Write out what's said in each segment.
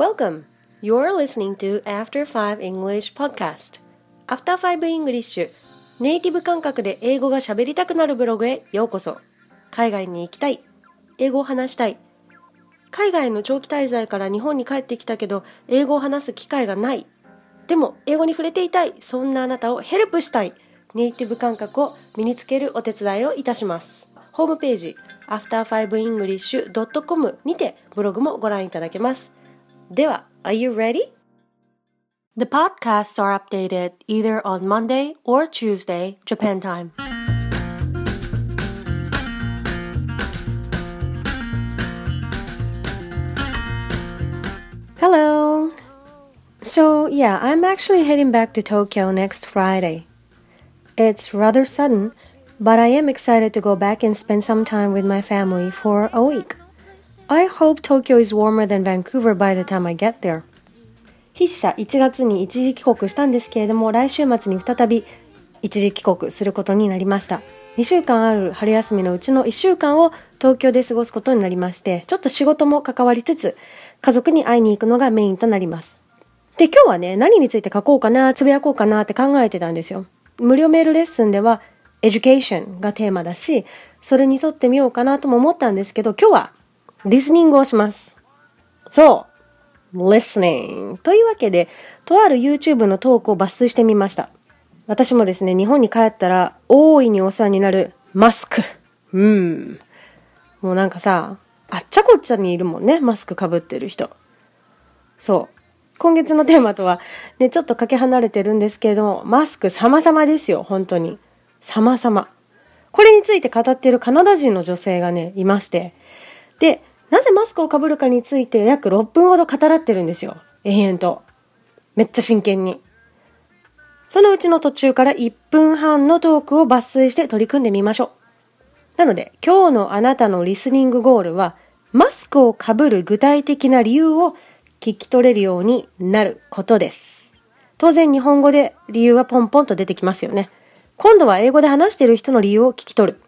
Welcome! You're listening to After 5 English Podcast. After 5 English ネイティブ感覚で英語が喋りたくなるブログへようこそ。海外に行きたい。英語を話したい。海外の長期滞在から日本に帰ってきたけど、英語を話す機会がない。でも、英語に触れていたい。そんなあなたをヘルプしたい。ネイティブ感覚を身につけるお手伝いをいたします。ホームページ、after5english.com にてブログもご覧いただけます。では、Are you ready? The podcasts are updated either on Monday or Tuesday, Japan time. Hello! So, yeah, I'm actually heading back to Tokyo next Friday. It's rather sudden, but I am excited to go back and spend some time with my family for a week. I hope Tokyo is warmer than Vancouver by the time I get there. 筆者1月に一時帰国したんですけれども、来週末に再び一時帰国することになりました。2週間ある春休みのうちの1週間を東京で過ごすことになりまして、ちょっと仕事も関わりつつ、家族に会いに行くのがメインとなります。で、今日はね、何について書こうかな、つぶやこうかなって考えてたんですよ。無料メールレッスンでは education がテーマだし、それに沿ってみようかなとも思ったんですけど、今日はリスニングをします。そう listening というわけで、とある YouTube のトークを抜粋してみました。私もですね、日本に帰ったら大いにお世話になるマスク。うん。もうなんかさ、あっちゃこっちゃにいるもんね、マスクかぶってる人。そう。今月のテーマとはね、ちょっとかけ離れてるんですけれども、マスク様々ですよ、本当に。様々。これについて語っているカナダ人の女性がね、いまして。で、なぜマスクをかぶるかについて約6分ほど語らってるんですよ。延々と。めっちゃ真剣に。そのうちの途中から1分半のトークを抜粋して取り組んでみましょう。なので、今日のあなたのリスニングゴールは、マスクをかぶる具体的な理由を聞き取れるようになることです。当然日本語で理由はポンポンと出てきますよね。今度は英語で話している人の理由を聞き取る。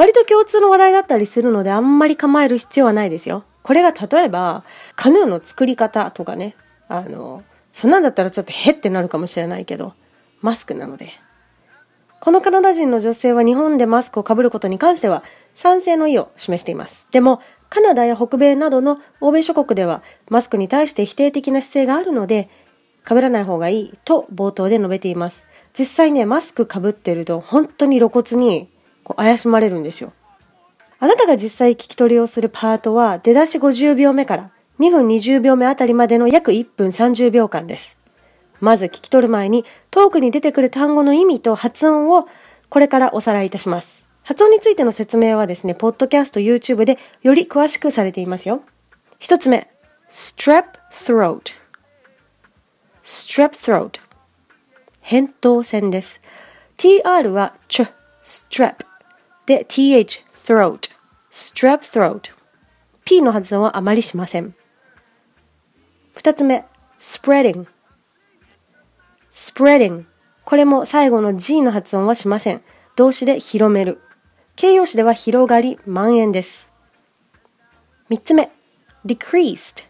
割と共通の話題だったりするのであんまり構える必要はないですよ。これが例えば、カヌーの作り方とかね、あの、そんなんだったらちょっとへってなるかもしれないけど、マスクなので。このカナダ人の女性は日本でマスクをかぶることに関しては賛成の意を示しています。でも、カナダや北米などの欧米諸国ではマスクに対して否定的な姿勢があるので、被らない方がいいと冒頭で述べています。実際ね、マスク被ってると本当に露骨にこう怪しまれるんですよ。あなたが実際聞き取りをするパートは出だし50秒目から2分20秒目あたりまでの約1分30秒間です。まず聞き取る前にトークに出てくる単語の意味と発音をこれからおさらいいたします。発音についての説明はですね、ポッドキャスト、YouTube でより詳しくされていますよ。一つ目、strep throat。strep throat。扁桃腺です。tr は ch、strep で th、throat。strep throat。p の発音はあまりしません。二つ目、spreading。spreading。これも最後の g の発音はしません。動詞で広める。形容詞では広がり、蔓延です。三つ目、decreased。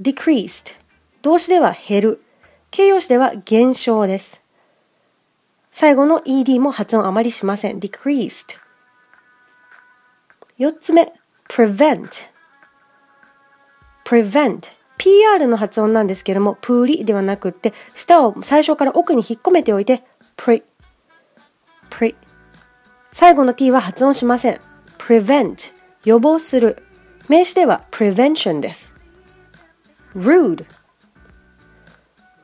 decreased。動詞では減る。形容詞では減少です。最後の ed も発音あまりしません。decreased。四つ目、prevent。prevent。PR の発音なんですけども、プーリではなくって、舌を最初から奥に引っ込めておいて、pre、pre。最後の t は発音しません。prevent 予防する。名詞では prevention です。rude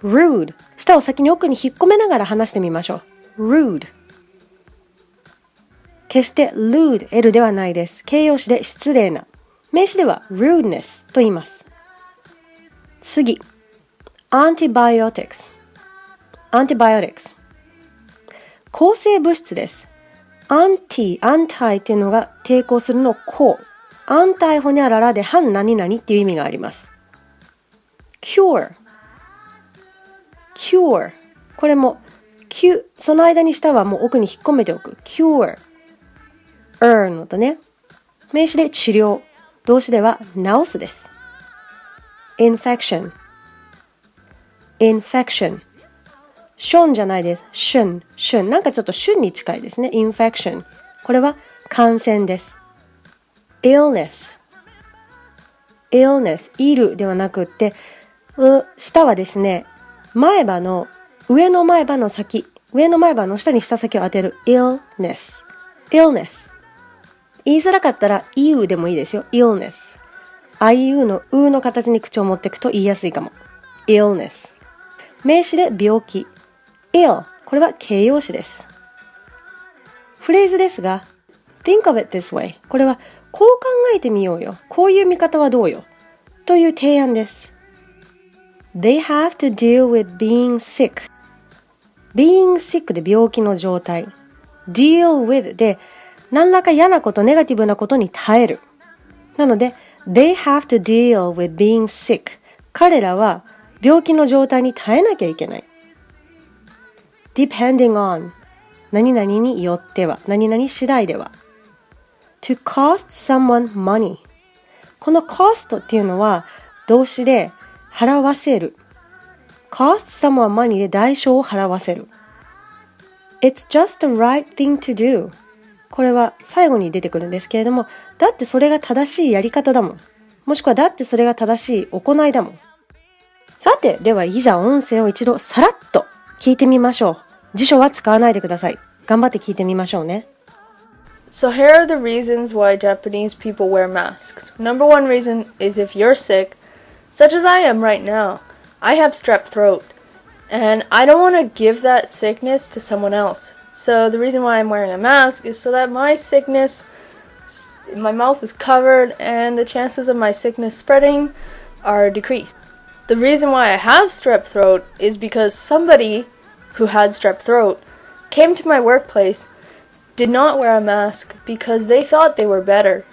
rude 舌を先に奥に引っ込めながら話してみましょう。Rude 決して rude L ではないです。形容詞で失礼な。名詞では rudeness と言います。次。antibiotics antibiotics 抗生物質です。アンティ、アンタイっていうのが抵抗するのこう。アンタイホニャララで反何々っていう意味があります。cure cure これも Q その間に下はもう奥に引っ込めておく。Cure er のとね。名詞で治療。動詞では治すです。Infection infection ションじゃないです。シュン、シュン。なんかちょっとシュンに近いですね。infection。これは感染です。illness illness いるではなくって、下はですね、前歯の、上の前歯の先、上の前歯の下に下先を当てる illness illness 言いづらかったら eu でもいいですよ。illness iu のうの形に口を持っていくと言いやすいかも。illness 名詞で病気 ill これは形容詞です。フレーズですが think of it this way これはこう考えてみようよ。こういう見方はどうよ。という提案です。They have to deal with being sick. Being sick で病気の状態。deal with で何らか嫌なこと、ネガティブなことに耐える。なので、they have to deal with being sick. 彼らは病気の状態に耐えなきゃいけない。depending on 何々によっては、何々次第では。to cost someone money この cost っていうのは動詞で払わせる cost someone money で代償を払わせる It's just the right thing to do これは最後に出てくるんですけれどもだってそれが正しいやり方だもんもしくはだってそれが正しい行いだもんさてではいざ音声を一度さらっと聞いてみましょう辞書は使わないでください頑張って聞いてみましょうね So here are the reasons why Japanese people wear masks. Number one reason is if you're sick, such as I am right now. I have strep throat, and I don't want to give that sickness to someone else. So the reason why I'm wearing a mask is so that my sickness, my mouth is covered, and the chances of my sickness spreading are decreased. The reason why I have strep throat is because somebody who had strep throat came to my workplace did not wear a mask because they thought they were better,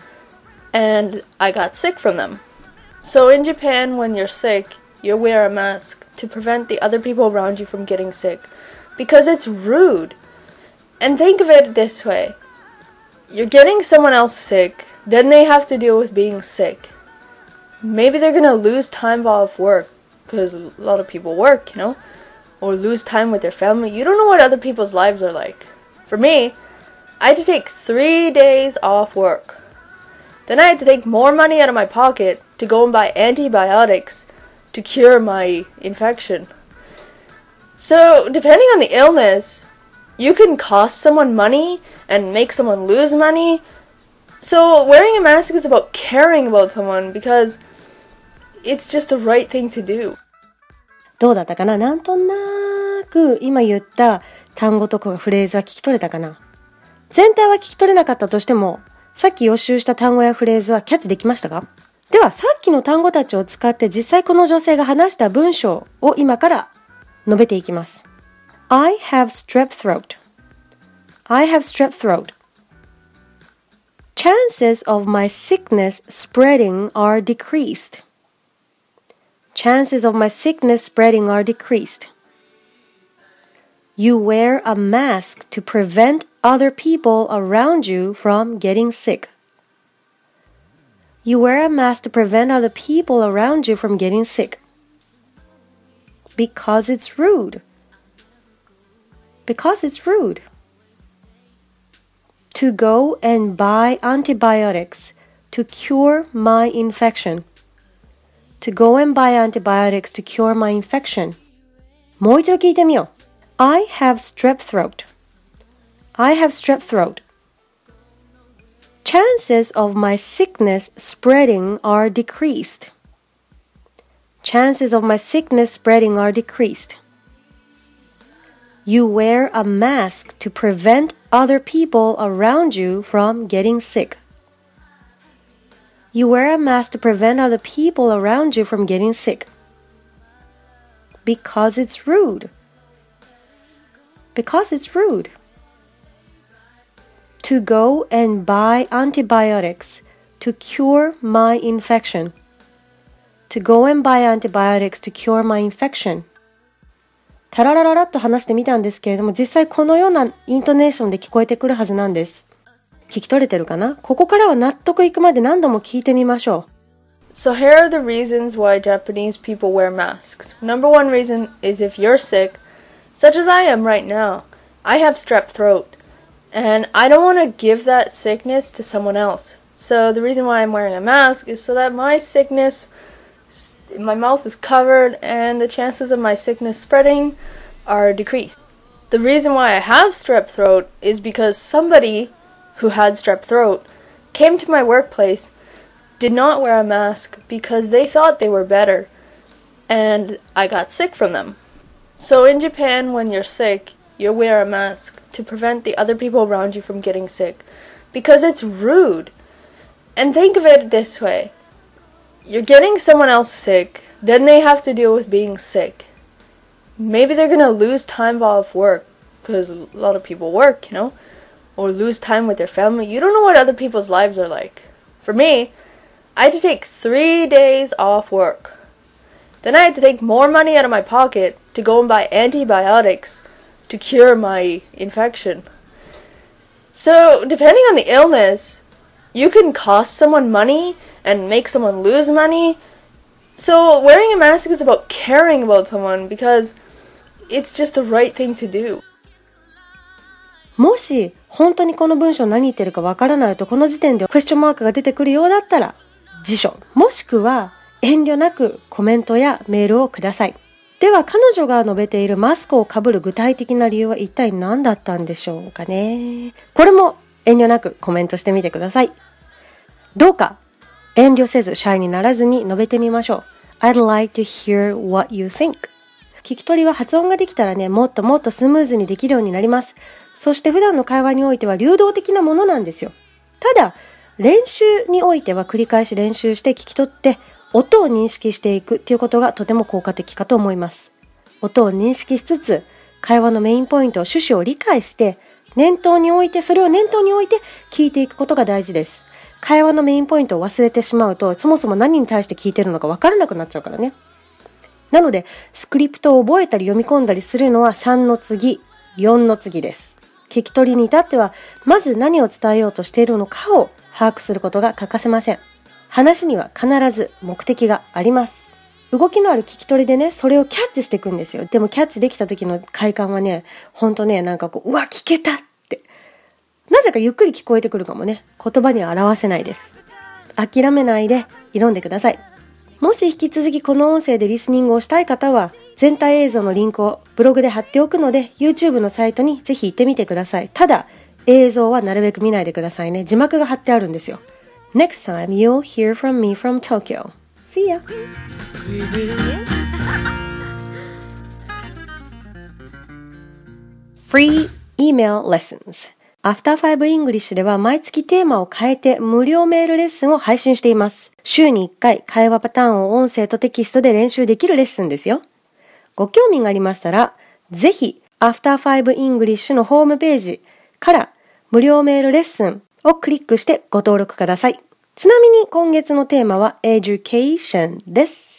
and I got sick from them. So in Japan, when you're sick, you wear a mask to prevent the other people around you from getting sick because it's rude. And think of it this way you're getting someone else sick, then they have to deal with being sick. Maybe they're gonna lose time off work because a lot of people work, you know, or lose time with their family. You don't know what other people's lives are like. For me, I had to take three days off work. Then I had to take more money out of my pocket to go and buy antibiotics to cure my infection. So, depending on the illness, you can cost someone money and make someone lose money. So, wearing a mask is about caring about someone because it's just the right thing to do. どうだったかななんとなく今言った単語とかフレーズは聞き取れたかな全体は聞き取れなかったとしても、さっき予習した単語やフレーズはキャッチできましたかでは、さっきの単語たちを使って実際この女性が話した文章を今から述べていきます。I have strep throat. I have strep throat. Chances of my sickness spreading are decreased. Chances of my sickness spreading are decreased. You wear a mask to prevent other people around you from getting sick. You wear a mask to prevent other people around you from getting sick. Because it's rude. Because it's rude. To go and buy antibiotics to cure my infection. To go and buy antibiotics to cure my infection. もう一度聞いてみよう。I have strep throat. I have strep throat. Chances of my sickness spreading are decreased. Chances of my sickness spreading are decreased. You wear a mask to prevent other people around you from getting sick. You wear a mask to prevent other people around you from getting sick. Because it's rude because it's rude. To go and buy antibiotics to cure my infection. To go and buy antibiotics to cure my infection. タララララっと話してみたんですけれども、実際このようなイントネーションで聞こえてくるはずなんです。聞き取れてるかなここからは納得いくまで何度も聞いてみましょう。So here are the reasons why Japanese people wear masks. Number one reason is if you're sick, such as I am right now. I have strep throat, and I don't want to give that sickness to someone else. So the reason why I'm wearing a mask is so that my sickness, my mouth is covered, and the chances of my sickness spreading are decreased. The reason why I have strep throat is because somebody who had strep throat came to my workplace did not wear a mask because they thought they were better, and I got sick from them. So in Japan, when you're sick, you wear a mask to prevent the other people around you from getting sick because it's rude. And think of it this way you're getting someone else sick, then they have to deal with being sick. Maybe they're gonna lose time off work because a lot of people work, you know, or lose time with their family. You don't know what other people's lives are like. For me, I had to take three days off work. Then I had to take more money out of my pocket to go and buy antibiotics to cure my infection. So, depending on the illness, you can cost someone money and make someone lose money. So, wearing a mask is about caring about someone because it's just the right thing to do. もし本当にこの文章何言ってるかわからないとこの時点でクエスチョンマークが出てくるようだったら辞書、もしくは遠慮なくコメントやメールをください。では彼女が述べているマスクをかぶる具体的な理由は一体何だったんでしょうかね。これも遠慮なくコメントしてみてください。どうか遠慮せずシャイにならずに述べてみましょう。I'd like to hear what you think. 聞き取りは発音ができたらね、もっともっとスムーズにできるようになります。そして普段の会話においては流動的なものなんですよ。ただ、練習においては繰り返し練習して聞き取って音を認識していくっていうことがとても効果的かと思います。音を認識しつつ会話のメインポイント、趣旨を理解して念頭に置いて、それを念頭に置いて聞いていくことが大事です。会話のメインポイントを忘れてしまうと、そもそも何に対して聞いてるのかわからなくなっちゃうからね。なので、スクリプトを覚えたり読み込んだりするのは3の次、4の次です。聞き取りに至っては、まず何を伝えようとしているのかを把握することが欠かせません。話には必ず目的があります。動きのある聞き取りでね、それをキャッチしていくんですよ。でもキャッチできた時の快感はね、ほんとね、なんかこう、うわ、聞けたって。なぜかゆっくり聞こえてくるかもね、言葉には表せないです。諦めないで挑んでください。もし引き続きこの音声でリスニングをしたい方は、全体映像のリンクをブログで貼っておくので、YouTube のサイトにぜひ行ってみてください。ただ、映像はなるべく見ないでくださいね。字幕が貼ってあるんですよ。Next time you'll hear from me from Tokyo. See ya! Free email lessons After 5 English では毎月テーマを変えて無料メールレッスンを配信しています。週に1回会話パターンを音声とテキストで練習できるレッスンですよ。ご興味がありましたら、ぜひ After 5 English のホームページから無料メールレッスンをクリックしてご登録ください。ちなみに今月のテーマは Education です。